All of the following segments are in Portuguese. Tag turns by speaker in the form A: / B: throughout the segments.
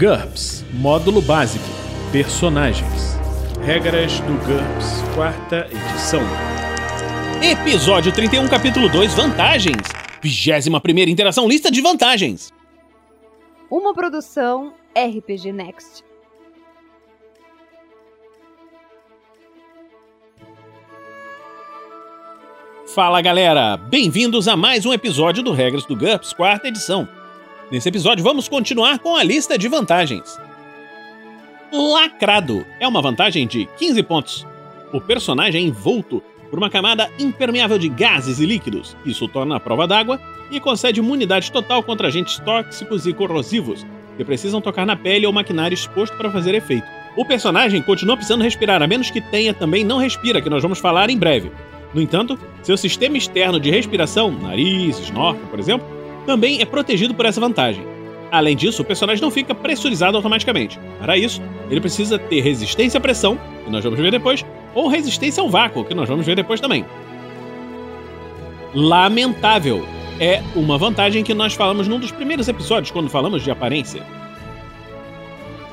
A: GURPS Módulo Básico Personagens Regras do GURPS, quarta edição.
B: Episódio 31, capítulo 2 Vantagens. 21 interação lista de vantagens.
C: Uma produção RPG Next.
B: Fala galera, bem-vindos a mais um episódio do Regras do GURPS, quarta edição. Nesse episódio vamos continuar com a lista de vantagens. Lacrado é uma vantagem de 15 pontos. O personagem é envolto por uma camada impermeável de gases e líquidos. Isso torna a prova d'água e concede imunidade total contra agentes tóxicos e corrosivos que precisam tocar na pele ou maquinário exposto para fazer efeito. O personagem continua precisando respirar, a menos que tenha também não respira, que nós vamos falar em breve. No entanto, seu sistema externo de respiração, nariz, snorkel, por exemplo, também é protegido por essa vantagem. Além disso, o personagem não fica pressurizado automaticamente. Para isso, ele precisa ter resistência à pressão, que nós vamos ver depois, ou resistência ao vácuo, que nós vamos ver depois também. Lamentável é uma vantagem que nós falamos num dos primeiros episódios quando falamos de aparência.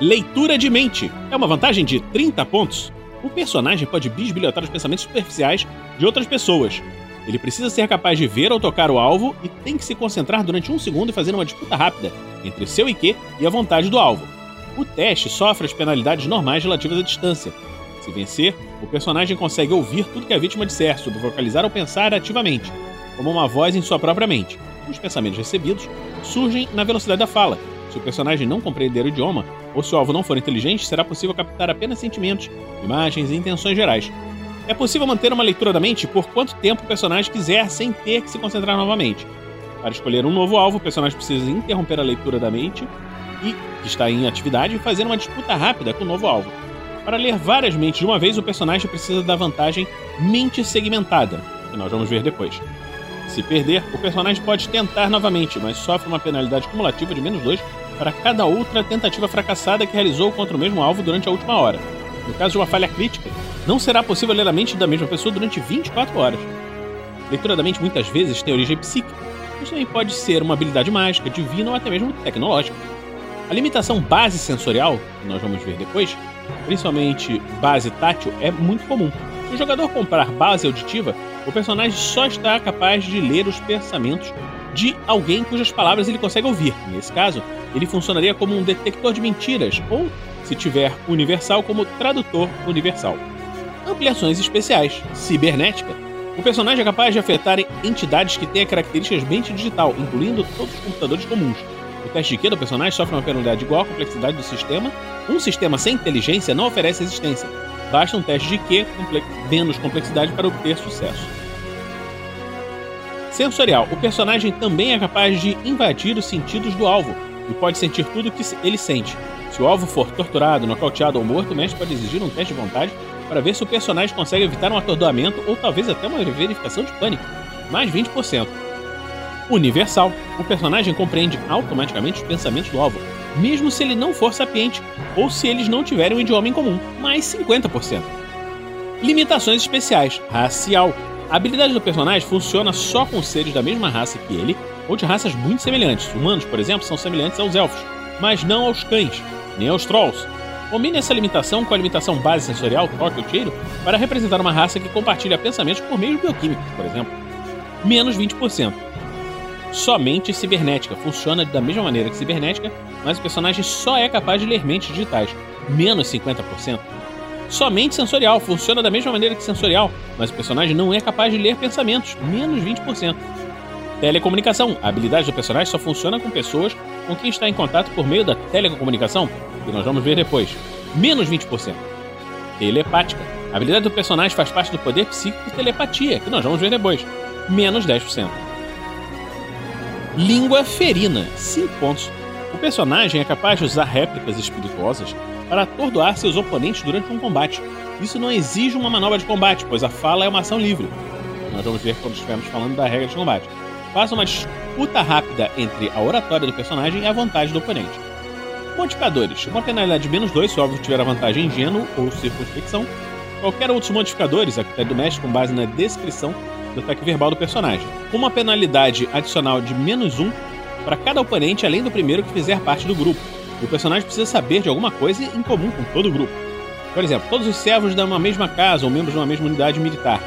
B: Leitura de mente é uma vantagem de 30 pontos. O personagem pode bisbilhotar os pensamentos superficiais de outras pessoas, ele precisa ser capaz de ver ou tocar o alvo e tem que se concentrar durante um segundo e fazer uma disputa rápida entre seu IQ e a vontade do alvo. O teste sofre as penalidades normais relativas à distância. Se vencer, o personagem consegue ouvir tudo que a vítima disser sobre vocalizar ou pensar ativamente, como uma voz em sua própria mente. Os pensamentos recebidos surgem na velocidade da fala. Se o personagem não compreender o idioma, ou se o alvo não for inteligente, será possível captar apenas sentimentos, imagens e intenções gerais, é possível manter uma leitura da mente por quanto tempo o personagem quiser sem ter que se concentrar novamente. Para escolher um novo alvo, o personagem precisa interromper a leitura da mente e, que está em atividade, e fazer uma disputa rápida com o novo alvo. Para ler várias mentes de uma vez, o personagem precisa da vantagem mente segmentada, que nós vamos ver depois. Se perder, o personagem pode tentar novamente, mas sofre uma penalidade cumulativa de menos 2 para cada outra tentativa fracassada que realizou contra o mesmo alvo durante a última hora. No caso de uma falha crítica, não será possível ler a mente da mesma pessoa durante 24 horas. Leitura da mente muitas vezes tem origem psíquica, mas também pode ser uma habilidade mágica, divina ou até mesmo tecnológica. A limitação base sensorial, que nós vamos ver depois, principalmente base tátil, é muito comum. Se o jogador comprar base auditiva, o personagem só está capaz de ler os pensamentos de alguém cujas palavras ele consegue ouvir. Nesse caso, ele funcionaria como um detector de mentiras, ou, se tiver universal, como tradutor universal. Ampliações especiais. Cibernética. O personagem é capaz de afetar entidades que têm características mente digital, incluindo todos os computadores comuns. O teste de Q do personagem sofre uma penalidade igual à complexidade do sistema. Um sistema sem inteligência não oferece resistência. Basta um teste de Q com menos complexidade para obter sucesso. Sensorial. O personagem também é capaz de invadir os sentidos do alvo e pode sentir tudo o que ele sente. Se o alvo for torturado, nocauteado ou morto, o mestre pode exigir um teste de vontade para ver se o personagem consegue evitar um atordoamento ou talvez até uma verificação de pânico. Mais 20%. Universal. O personagem compreende automaticamente os pensamentos do alvo, mesmo se ele não for sapiente ou se eles não tiverem um idioma em comum. Mais 50%. Limitações especiais. Racial. A habilidade do personagem funciona só com seres da mesma raça que ele ou de raças muito semelhantes. Humanos, por exemplo, são semelhantes aos elfos, mas não aos cães, nem aos trolls, Combine essa limitação com a limitação base sensorial, toque ou cheiro, para representar uma raça que compartilha pensamentos por meio bioquímicos, por exemplo. Menos 20%. Somente cibernética. Funciona da mesma maneira que cibernética, mas o personagem só é capaz de ler mentes digitais. Menos 50%. Somente sensorial. Funciona da mesma maneira que sensorial, mas o personagem não é capaz de ler pensamentos. Menos 20%. Telecomunicação. A habilidade do personagem só funciona com pessoas com quem está em contato por meio da telecomunicação, que nós vamos ver depois. Menos 20%. Telepática. A habilidade do personagem faz parte do poder psíquico de telepatia, que nós vamos ver depois. Menos 10%. Língua ferina. 5 pontos. O personagem é capaz de usar réplicas espirituosas para atordoar seus oponentes durante um combate. Isso não exige uma manobra de combate, pois a fala é uma ação livre. Nós vamos ver quando estivermos falando da regra de combate. Faça uma disputa rápida entre a oratória do personagem e a vontade do oponente. Modificadores. Uma penalidade de menos 2 se o alvo tiver a vantagem ingênuo ou circunspecção. Qualquer outros modificadores, a critério do mestre com base na descrição do ataque verbal do personagem. Uma penalidade adicional de menos 1 para cada oponente, além do primeiro que fizer parte do grupo. o personagem precisa saber de alguma coisa em comum com todo o grupo. Por exemplo, todos os servos de uma mesma casa ou membros de uma mesma unidade militar.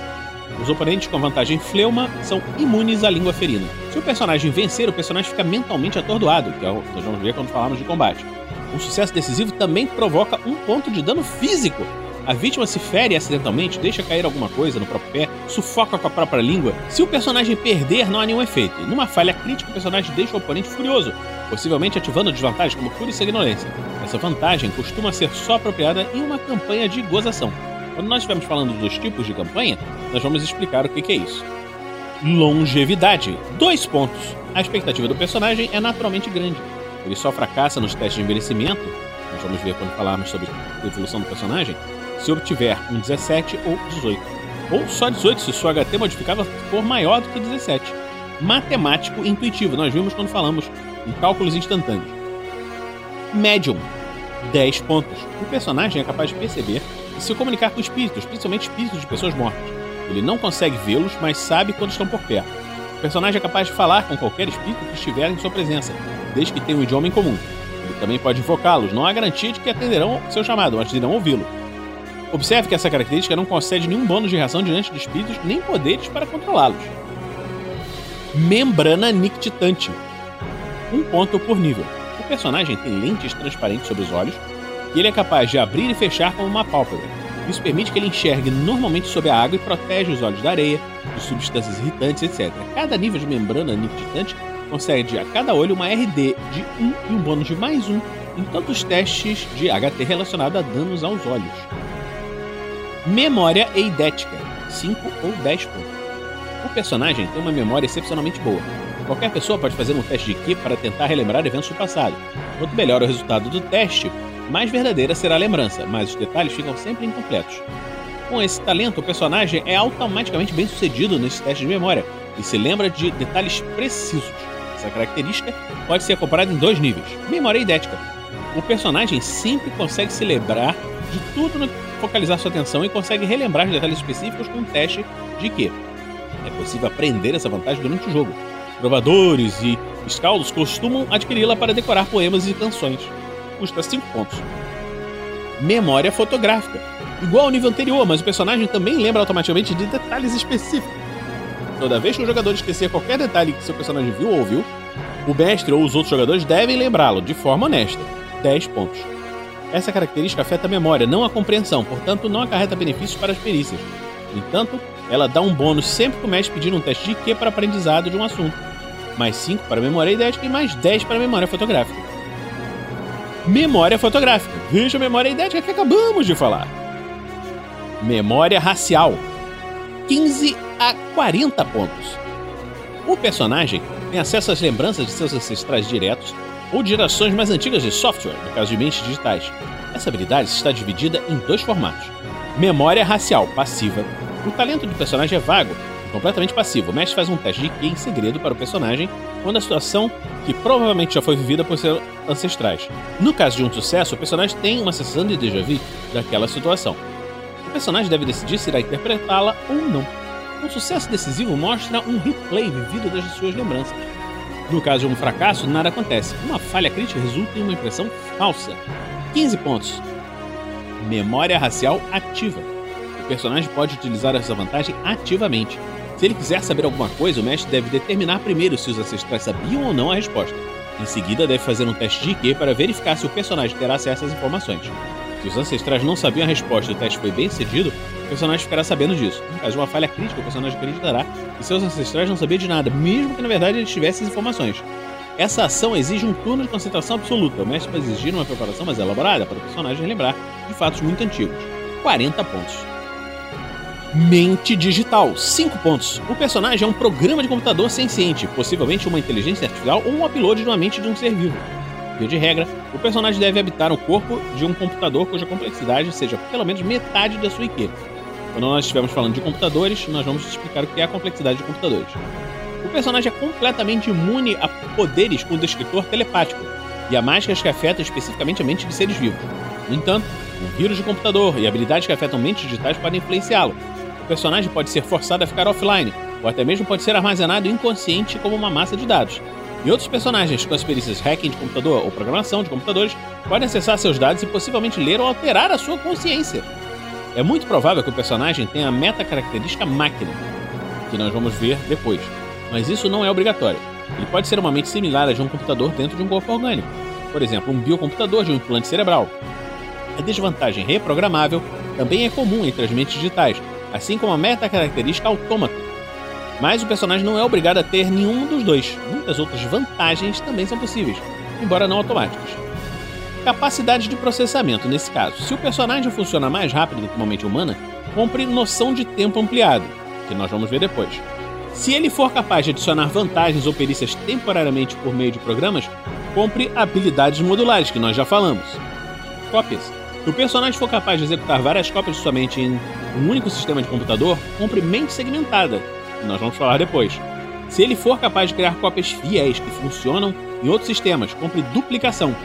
B: Os oponentes com vantagem fleuma são imunes à língua ferina. Se o personagem vencer, o personagem fica mentalmente atordoado, que é o que nós vamos ver quando falarmos de combate. Um sucesso decisivo também provoca um ponto de dano físico. A vítima se fere acidentalmente, deixa cair alguma coisa no próprio pé, sufoca com a própria língua. Se o personagem perder, não há nenhum efeito. Numa falha crítica, o personagem deixa o oponente furioso, possivelmente ativando desvantagens como fúria e sanguinolência. Essa vantagem costuma ser só apropriada em uma campanha de gozação. Quando nós estivermos falando dos tipos de campanha, nós vamos explicar o que é isso. Longevidade. Dois pontos. A expectativa do personagem é naturalmente grande. Ele só fracassa nos testes de envelhecimento, nós vamos ver quando falarmos sobre a evolução do personagem, se obtiver um 17 ou 18. Ou só 18 se sua HT modificável for maior do que 17. Matemático intuitivo, nós vimos quando falamos em cálculos instantâneos. Medium, 10 pontos. O personagem é capaz de perceber e se comunicar com espíritos, principalmente espíritos de pessoas mortas. Ele não consegue vê-los, mas sabe quando estão por perto. O personagem é capaz de falar com qualquer espírito que estiver em sua presença, desde que tenha um idioma em comum. Ele também pode invocá-los, não há garantia de que atenderão seu chamado, mas irão ouvi-lo. Observe que essa característica não concede nenhum bônus de reação diante de espíritos, nem poderes para controlá-los. Membrana nictitante. Um ponto por nível. Personagem tem lentes transparentes sobre os olhos, que ele é capaz de abrir e fechar como uma pálpebra. Isso permite que ele enxergue normalmente sob a água e protege os olhos da areia, de substâncias irritantes, etc. Cada nível de membrana nictitante concede a cada olho uma RD de 1 e um bônus de mais 1 em todos os testes de HT relacionado a danos aos olhos. Memória eidética, 5 ou 10 pontos. O personagem tem uma memória excepcionalmente boa. Qualquer pessoa pode fazer um teste de Ki para tentar relembrar eventos do passado. Quanto melhor o resultado do teste, mais verdadeira será a lembrança, mas os detalhes ficam sempre incompletos. Com esse talento, o personagem é automaticamente bem sucedido nesses testes de memória e se lembra de detalhes precisos. Essa característica pode ser comparada em dois níveis: memória idética. O personagem sempre consegue se lembrar de tudo no que focalizar sua atenção e consegue relembrar os detalhes específicos com um teste de que é possível aprender essa vantagem durante o jogo. Provadores e escaldos costumam adquiri-la para decorar poemas e canções. Custa 5 pontos. Memória fotográfica. Igual ao nível anterior, mas o personagem também lembra automaticamente de detalhes específicos. Toda vez que o jogador esquecer qualquer detalhe que seu personagem viu ou ouviu, o mestre ou os outros jogadores devem lembrá-lo de forma honesta. 10 pontos. Essa característica afeta a memória, não a compreensão, portanto não acarreta benefícios para as perícias. No entanto, ela dá um bônus sempre que o mestre pedir um teste de Q para aprendizado de um assunto, mais 5 para memória idética e mais 10 para memória fotográfica. Memória fotográfica. Veja a memória idética que acabamos de falar. Memória racial. 15 a 40 pontos. O personagem tem acesso às lembranças de seus ancestrais diretos ou de gerações mais antigas de software, no caso de mentes digitais. Essa habilidade está dividida em dois formatos: memória racial passiva. O talento do personagem é vago e completamente passivo. O mestre faz um teste de QI em segredo para o personagem quando a situação que provavelmente já foi vivida por seus ancestrais. No caso de um sucesso, o personagem tem uma sensação de déjà vu daquela situação. O personagem deve decidir se irá interpretá-la ou não. Um sucesso decisivo mostra um replay vivido das suas lembranças. No caso de um fracasso, nada acontece. Uma falha crítica resulta em uma impressão falsa. 15 pontos. Memória racial ativa. O personagem pode utilizar essa vantagem ativamente. Se ele quiser saber alguma coisa, o mestre deve determinar primeiro se os ancestrais sabiam ou não a resposta. Em seguida, deve fazer um teste de IQ para verificar se o personagem terá acesso às informações. Se os ancestrais não sabiam a resposta e o teste foi bem sucedido, o personagem ficará sabendo disso. No caso de uma falha crítica, o personagem acreditará que seus ancestrais não sabiam de nada, mesmo que na verdade ele tivesse as informações. Essa ação exige um turno de concentração absoluta. O mestre vai exigir uma preparação mais elaborada para o personagem lembrar de fatos muito antigos. 40 pontos. Mente digital, 5 pontos. O personagem é um programa de computador senciente, possivelmente uma inteligência artificial ou um upload de uma mente de um ser vivo. Via de regra, o personagem deve habitar o corpo de um computador cuja complexidade seja pelo menos metade da sua IQ. Quando nós estivermos falando de computadores, nós vamos explicar o que é a complexidade de computadores. O personagem é completamente imune a poderes com descritor telepático e a mágicas que afetam especificamente a mente de seres vivos. No entanto, um vírus de computador e habilidades que afetam mentes digitais podem influenciá-lo. O personagem pode ser forçado a ficar offline, ou até mesmo pode ser armazenado inconsciente como uma massa de dados. E outros personagens com as perícias hacking de computador ou programação de computadores podem acessar seus dados e possivelmente ler ou alterar a sua consciência. É muito provável que o personagem tenha a meta-característica máquina, que nós vamos ver depois, mas isso não é obrigatório. Ele pode ser uma mente similar a de um computador dentro de um corpo orgânico, por exemplo, um biocomputador de um implante cerebral. A desvantagem reprogramável também é comum entre as mentes digitais, assim como a meta-característica autômata. Mas o personagem não é obrigado a ter nenhum dos dois. Muitas outras vantagens também são possíveis, embora não automáticas. Capacidade de processamento, nesse caso. Se o personagem funciona mais rápido do que uma mente humana, compre noção de tempo ampliado, que nós vamos ver depois. Se ele for capaz de adicionar vantagens ou perícias temporariamente por meio de programas, compre habilidades modulares, que nós já falamos. Cópias. Se o personagem for capaz de executar várias cópias somente em um único sistema de computador, compre mente segmentada, que nós vamos falar depois. Se ele for capaz de criar cópias fiéis que funcionam em outros sistemas, compre duplicação,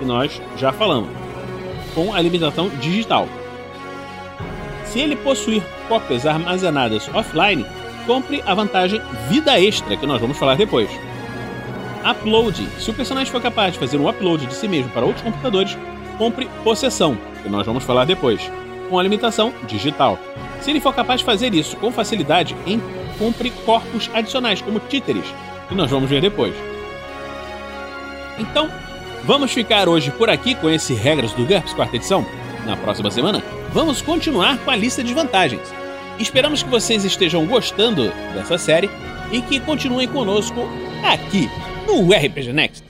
B: que nós já falamos, com a limitação digital. Se ele possuir cópias armazenadas offline, compre a vantagem vida extra, que nós vamos falar depois. Upload. Se o personagem for capaz de fazer um upload de si mesmo para outros computadores, compre possessão, que nós vamos falar depois, com a limitação digital. Se ele for capaz de fazer isso com facilidade, em, compre corpos adicionais, como títeres, que nós vamos ver depois. Então, vamos ficar hoje por aqui com esse Regras do GURPS quarta edição. Na próxima semana, vamos continuar com a lista de vantagens. Esperamos que vocês estejam gostando dessa série e que continuem conosco aqui no RPG Next.